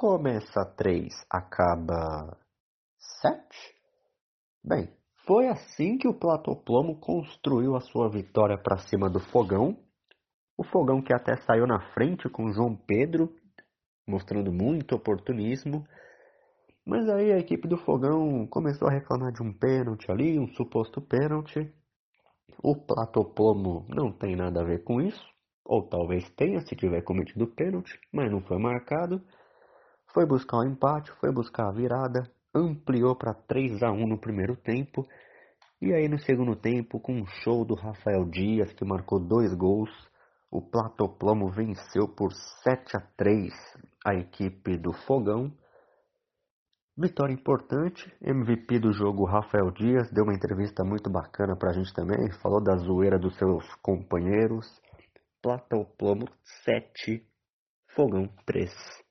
Começa 3, acaba 7? Bem, foi assim que o Platoplomo construiu a sua vitória para cima do Fogão. O Fogão que até saiu na frente com João Pedro, mostrando muito oportunismo. Mas aí a equipe do Fogão começou a reclamar de um pênalti ali, um suposto pênalti. O Platoplomo não tem nada a ver com isso, ou talvez tenha se tiver cometido pênalti, mas não foi marcado. Foi buscar o um empate, foi buscar a virada, ampliou para 3 a 1 no primeiro tempo. E aí no segundo tempo, com um show do Rafael Dias, que marcou dois gols, o Platoplomo venceu por 7 a 3 a equipe do Fogão. Vitória importante, MVP do jogo Rafael Dias deu uma entrevista muito bacana pra gente também, falou da zoeira dos seus companheiros. Platão Plomo 7, Fogão 3.